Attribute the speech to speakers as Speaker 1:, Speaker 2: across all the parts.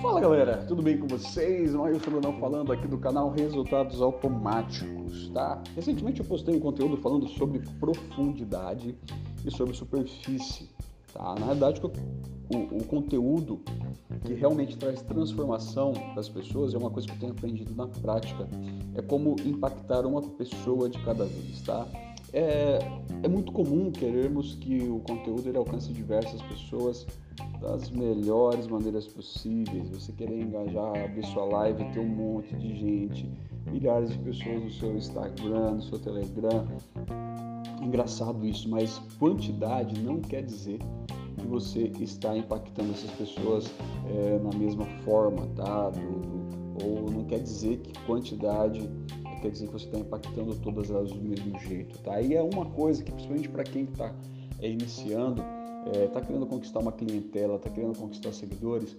Speaker 1: Fala galera, tudo bem com vocês? Maílson Brunão falando aqui do canal Resultados Automáticos, tá? Recentemente eu postei um conteúdo falando sobre profundidade e sobre superfície, tá? Na verdade, o, o conteúdo que realmente traz transformação das pessoas é uma coisa que eu tenho aprendido na prática, é como impactar uma pessoa de cada vez, tá? É, é muito comum querermos que o conteúdo ele alcance diversas pessoas das melhores maneiras possíveis. Você querer engajar, abrir sua live, ter um monte de gente, milhares de pessoas no seu Instagram, no seu Telegram. Engraçado isso, mas quantidade não quer dizer que você está impactando essas pessoas é, na mesma forma, tá? Do, do, ou não quer dizer que quantidade quer dizer que você está impactando todas elas do mesmo jeito, tá? E é uma coisa que, principalmente para quem está é, iniciando, está é, tá querendo conquistar uma clientela, está querendo conquistar seguidores,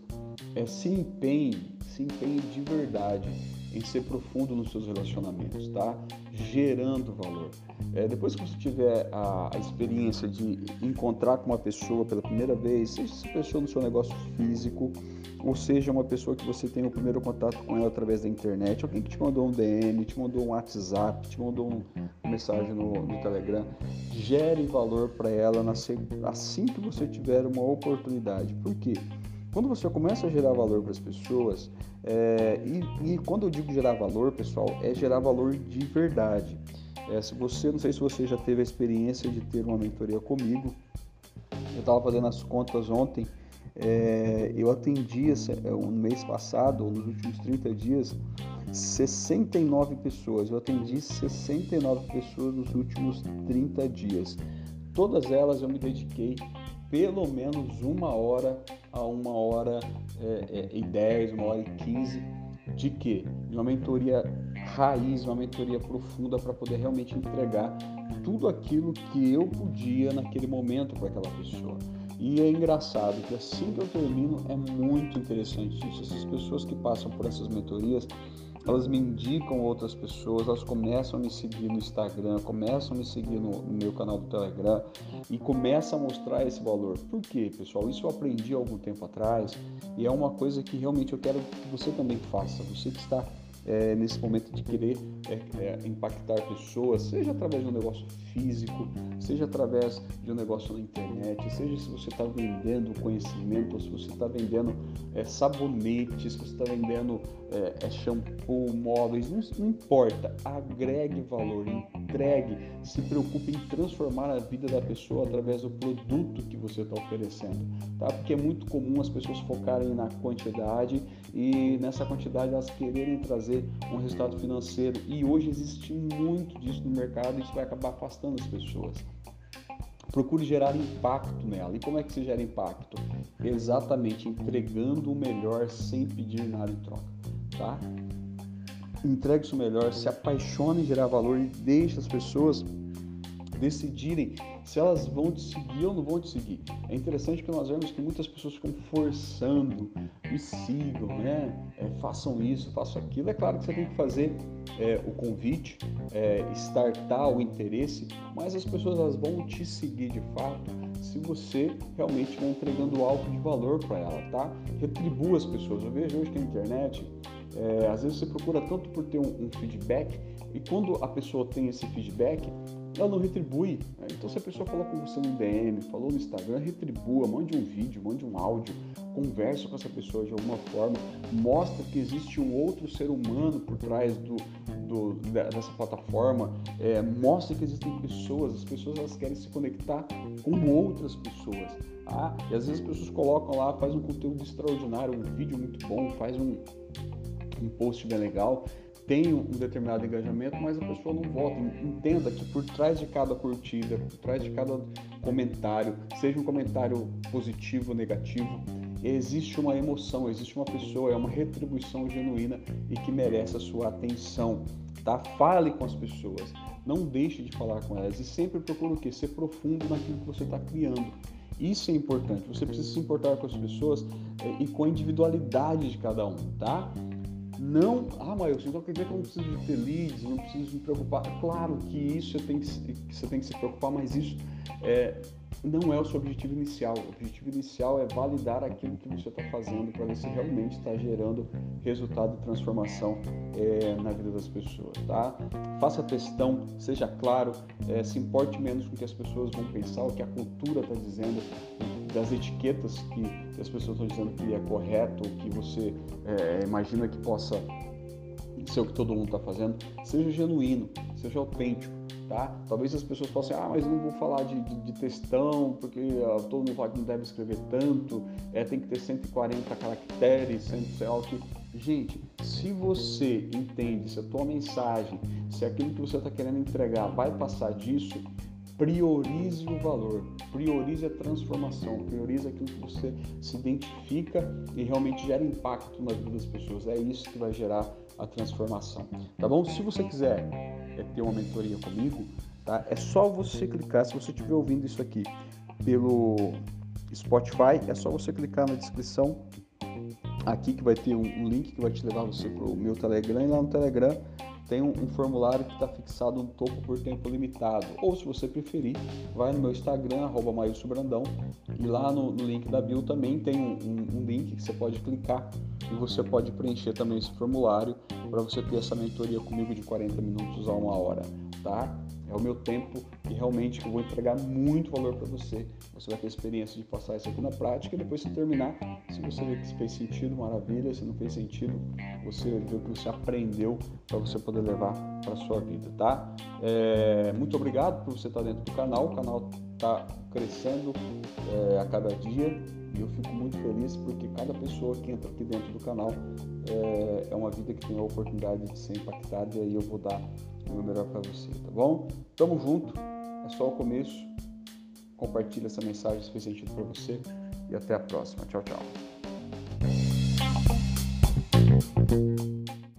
Speaker 1: é, se empenhe, se empenhe de verdade em ser profundo nos seus relacionamentos, tá? Gerando valor. É, depois que você tiver a, a, experiência de encontrar com uma pessoa pela primeira vez, seja essa pessoa no seu negócio físico, ou seja uma pessoa que você tem o primeiro contato com ela através da internet, alguém que te mandou um DM, te mandou um WhatsApp, te mandou um, uma mensagem no, no Telegram, gere valor para ela na, assim que você tiver uma oportunidade. Por quê? Quando você começa a gerar valor para as pessoas, é, e, e, quando eu digo gerar valor, pessoal, é gerar valor de verdade. É, se você, não sei se você já teve a experiência de ter uma mentoria comigo, eu estava fazendo as contas ontem, é, eu atendi um mês passado, nos últimos 30 dias, 69 pessoas. Eu atendi 69 pessoas nos últimos 30 dias. Todas elas eu me dediquei pelo menos uma hora a uma hora é, é, e dez, uma hora e quinze de quê? De uma mentoria raiz, uma mentoria profunda para poder realmente entregar tudo aquilo que eu podia naquele momento para aquela pessoa. E é engraçado que assim que eu termino é muito interessante isso. Essas pessoas que passam por essas mentorias, elas me indicam outras pessoas, elas começam a me seguir no Instagram, começam a me seguir no, no, meu canal do Telegram e começam a mostrar esse valor. Por quê, pessoal? Isso eu aprendi há algum tempo atrás e é uma coisa que realmente eu quero que você também faça. Você que está é, nesse momento de querer é, é, impactar pessoas, seja através de um negócio físico, seja através de um negócio na internet, seja se você está vendendo conhecimento, se você está vendendo é, sabonetes, se você está vendendo é, é, shampoo, móveis, não, não importa, agregue valor, entregue, se preocupe em transformar a vida da pessoa através do produto que você está oferecendo, tá? Porque é muito comum as pessoas focarem na quantidade e nessa quantidade elas quererem trazer um resultado financeiro e hoje existe muito disso no mercado e isso vai acabar afastando as pessoas. Procure gerar impacto nela. E como é que se gera impacto? Exatamente entregando o melhor sem pedir nada em troca, tá? entregue o melhor, se apaixone em gerar valor e deixe as pessoas decidirem se elas vão te seguir ou não vão te seguir. É interessante que nós vemos que muitas pessoas ficam forçando, me sigam, né? É, façam isso, façam aquilo. É claro que você tem que fazer é, o convite, é, startar o interesse, mas as pessoas elas vão te seguir de fato se você realmente estiver entregando algo de valor para ela, tá? Retribua as pessoas. Eu vejo hoje que na internet é, às vezes você procura tanto por ter um, um, feedback e quando a pessoa tem esse feedback, ela não retribui. Né? Então, se a pessoa falou com você no DM, falou no Instagram, retribua, mande um vídeo, mande um áudio, converse com essa pessoa de alguma forma, mostra que existe um outro ser humano por trás do, do dessa plataforma, é, mostra que existem pessoas, as pessoas elas querem se conectar com outras pessoas. Ah, e às vezes as pessoas colocam lá, faz um conteúdo extraordinário, um vídeo muito bom, faz um, um post bem legal, tem um determinado engajamento, mas a pessoa não vota. Entenda que por trás de cada curtida, por trás de cada comentário, seja um comentário positivo ou negativo, existe uma emoção, existe uma pessoa, é uma retribuição genuína e que merece a sua atenção. Tá? Fale com as pessoas, não deixe de falar com elas e sempre procure o quê? Ser profundo naquilo que você está criando. Isso é importante. Você precisa se importar com as pessoas eh, e com a individualidade de cada um, tá? Não, ah, mas então quer dizer que eu não preciso de ter leads, não preciso me preocupar. Claro que isso você tem que, você tem que se preocupar, mas isso é, não é o seu objetivo inicial. O objetivo inicial é validar aquilo que você está fazendo para ver se realmente está gerando resultado e transformação é, na vida das pessoas, tá? Faça testão, seja claro, é, se importe menos com o que as pessoas vão pensar, o que a cultura está dizendo, das etiquetas que as pessoas estão dizendo que é correto, que você é, imagina que possa ser o que todo mundo está fazendo. Seja genuíno, seja autêntico tá? Talvez as pessoas possam, ah, mas não vou falar de, de, de textão, porque uh, todo mundo fala que não deve escrever tanto, é, tem que ter 140 caracteres, 100, sei lá o que. Gente, se você entende, se a tua mensagem, se aquilo que você está querendo entregar vai passar disso, priorize o valor, priorize a transformação, priorize aquilo que você se identifica e realmente gera impacto na vida das pessoas. É isso que vai gerar a transformação, tá bom? Se você quiser é ter uma mentoria comigo, tá? É só você clicar, se você estiver ouvindo isso aqui pelo Spotify, é só você clicar na descrição aqui que vai ter um, link que vai te levar você para o meu Telegram e lá no Telegram tem um, um formulário que está fixado no topo por tempo limitado. Ou se você preferir, vai no meu Instagram, arroba Brandão, e lá no, no, link da bio também tem um, um, um link que você pode clicar e você pode preencher também esse formulário para você ter essa mentoria comigo de 40 minutos a uma hora, tá? É o meu tempo e realmente eu vou entregar muito valor para você. Você vai ter a experiência de passar isso aqui na prática e depois se terminar, se você ver que fez sentido, maravilha. Se não fez sentido, você vê o que você aprendeu para você poder levar para sua vida, tá? É, muito obrigado por você estar dentro do canal. O canal está crescendo é, a cada dia e eu fico muito feliz porque cada pessoa que entra aqui dentro do canal é, é uma vida que tem a oportunidade de ser impactada e aí eu vou dar o meu melhor para você, tá bom? Tamo junto, é só o começo. Compartilha essa mensagem se fez sentido para você e até a próxima. Tchau, tchau.